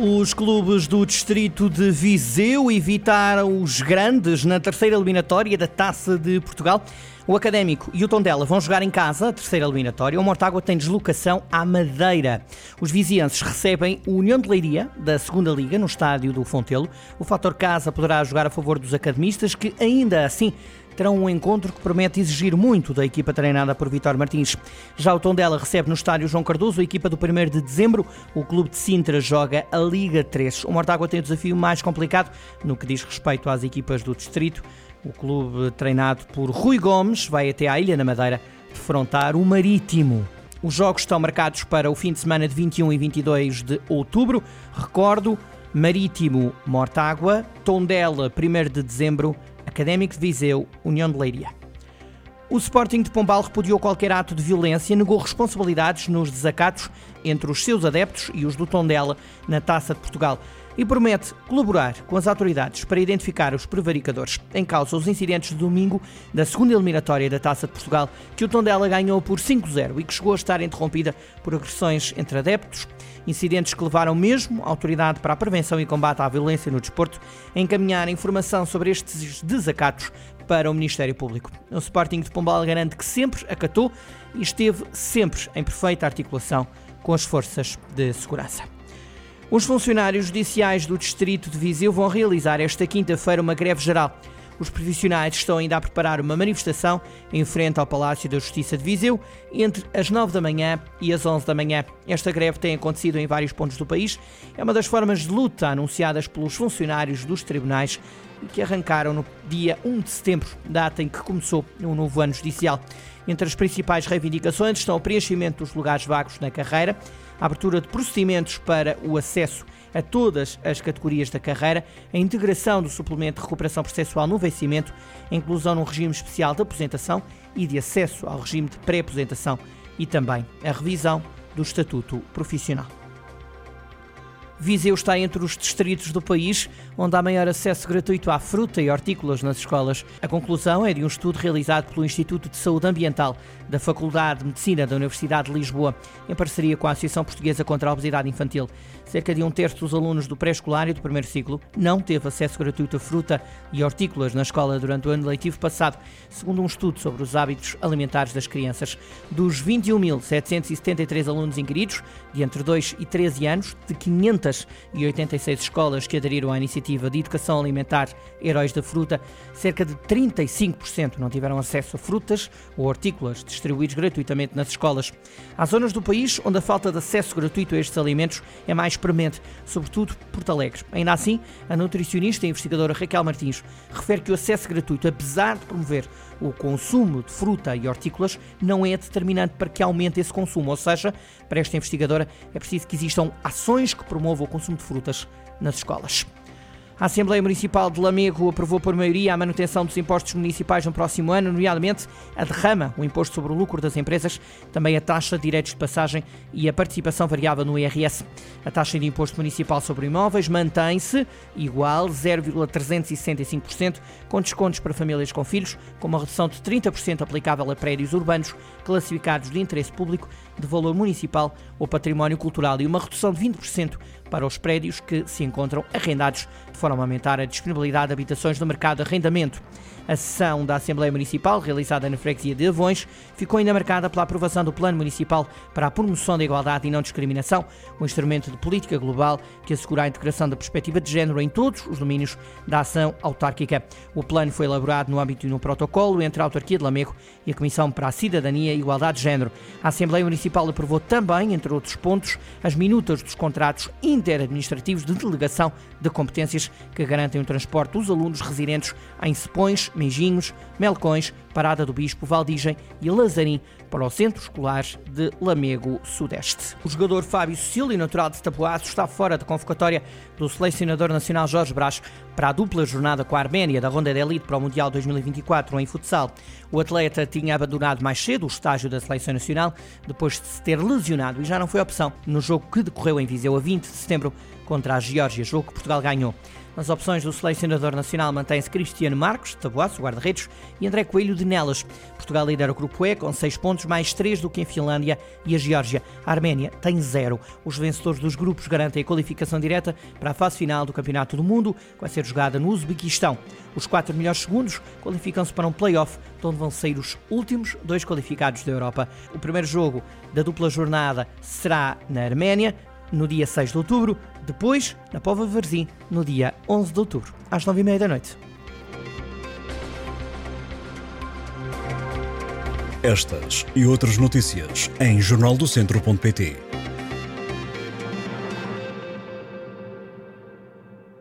Os clubes do distrito de Viseu evitaram os grandes na terceira eliminatória da Taça de Portugal. O Académico e o Tondela vão jogar em casa a terceira eliminatória. O Mortágua tem deslocação à Madeira. Os vizienses recebem o União de Leiria, da segunda Liga, no estádio do Fontelo. O fator casa poderá jogar a favor dos academistas, que ainda assim terão um encontro que promete exigir muito da equipa treinada por Vitor Martins. Já o Tondela recebe no estádio João Cardoso a equipa do 1 de dezembro. O clube de Sintra joga a Liga 3. O Mortágua tem o desafio mais complicado no que diz respeito às equipas do distrito. O clube treinado por Rui Gomes vai até à Ilha na Madeira defrontar o Marítimo. Os jogos estão marcados para o fim de semana de 21 e 22 de outubro. Recordo, Marítimo, Mortágua, Tondela, 1 de dezembro, Académico de Viseu, União de Leiria. O Sporting de Pombal repudiou qualquer ato de violência, negou responsabilidades nos desacatos entre os seus adeptos e os do Tondela na Taça de Portugal e promete colaborar com as autoridades para identificar os prevaricadores. Em causa os incidentes de domingo da segunda eliminatória da Taça de Portugal, que o Tondela ganhou por 5-0 e que chegou a estar interrompida por agressões entre adeptos, incidentes que levaram mesmo a Autoridade para a Prevenção e Combate à Violência no Desporto a encaminhar informação sobre estes desacatos para o Ministério Público. O Sporting de Pombal garante que sempre acatou e esteve sempre em perfeita articulação com as forças de segurança. Os funcionários judiciais do Distrito de Viseu vão realizar esta quinta-feira uma greve geral. Os profissionais estão ainda a preparar uma manifestação em frente ao Palácio da Justiça de Viseu entre as 9 da manhã e as 11 da manhã. Esta greve tem acontecido em vários pontos do país. É uma das formas de luta anunciadas pelos funcionários dos tribunais que arrancaram no dia 1 de setembro, data em que começou o novo ano judicial. Entre as principais reivindicações estão o preenchimento dos lugares vagos na carreira, a abertura de procedimentos para o acesso a todas as categorias da carreira, a integração do suplemento de recuperação processual no vencimento, a inclusão num regime especial de aposentação e de acesso ao regime de pré-aposentação e também a revisão do estatuto profissional. Viseu está entre os distritos do país onde há maior acesso gratuito à fruta e hortícolas nas escolas. A conclusão é de um estudo realizado pelo Instituto de Saúde Ambiental da Faculdade de Medicina da Universidade de Lisboa, em parceria com a Associação Portuguesa contra a Obesidade Infantil. Cerca de um terço dos alunos do pré-escolar e do primeiro ciclo não teve acesso gratuito a fruta e hortícolas na escola durante o ano letivo passado, segundo um estudo sobre os hábitos alimentares das crianças. Dos 21.773 alunos inquiridos, de entre 2 e 13 anos, de 500 286 escolas que aderiram à iniciativa de educação alimentar Heróis da Fruta, cerca de 35% não tiveram acesso a frutas ou hortícolas distribuídos gratuitamente nas escolas. Há zonas do país onde a falta de acesso gratuito a estes alimentos é mais premente, sobretudo Porto Alegre. Ainda assim, a nutricionista e investigadora Raquel Martins refere que o acesso gratuito, apesar de promover o consumo de fruta e hortícolas, não é determinante para que aumente esse consumo. Ou seja, para esta investigadora, é preciso que existam ações que promovam o consumo de frutas nas escolas. A Assembleia Municipal de Lamego aprovou por maioria a manutenção dos impostos municipais no próximo ano, nomeadamente a derrama, o imposto sobre o lucro das empresas, também a taxa de direitos de passagem e a participação variável no IRS. A taxa de imposto municipal sobre imóveis mantém-se igual 0,365%, com descontos para famílias com filhos, com uma redução de 30% aplicável a prédios urbanos classificados de interesse público, de valor municipal ou património cultural e uma redução de 20% para os prédios que se encontram arrendados de forma a aumentar a disponibilidade de habitações no mercado de arrendamento. A sessão da Assembleia Municipal, realizada na freguesia de Avões, ficou ainda marcada pela aprovação do Plano Municipal para a Promoção da Igualdade e Não Discriminação, um instrumento de política global que assegura a integração da perspectiva de género em todos os domínios da ação autárquica. O plano foi elaborado no âmbito de um protocolo entre a Autarquia de Lamego e a Comissão para a Cidadania e Igualdade de Género. A Assembleia Municipal aprovou também, entre outros pontos, as minutas dos contratos interadministrativos de delegação de competências que garantem o transporte dos alunos residentes em Cepões, Meijinhos, Melcões, Parada do Bispo, Valdigem e Lazarim para o Centro Escolar de Lamego Sudeste. O jogador Fábio Cecílio, natural de Taboaço, está fora da convocatória do selecionador nacional Jorge Brás para a dupla jornada com a Arménia da Ronda de Elite para o Mundial 2024 em futsal. O atleta tinha abandonado mais cedo o estágio da seleção nacional depois de se ter lesionado e já não foi opção no jogo que decorreu em Viseu a 20 de setembro contra a Geórgia, jogo que Portugal ganhou. Nas opções do selecionador nacional mantém-se Cristiano Marcos, de Tabuaço, guarda-redes, e André Coelho, de Nelas. Portugal lidera o grupo E com 6 pontos, mais 3 do que em Finlândia e a Geórgia. A Arménia tem 0. Os vencedores dos grupos garantem a qualificação direta para a fase final do Campeonato do Mundo, que vai ser jogada no Uzbequistão. Os quatro melhores segundos qualificam-se para um play-off, de onde vão sair os últimos dois qualificados da Europa. O primeiro jogo da dupla jornada será na Arménia, no dia 6 de outubro, depois na Pova Varzim, no dia 11 de outubro, às 9h30 da noite. Estas e outras notícias em jornaldocentro.pt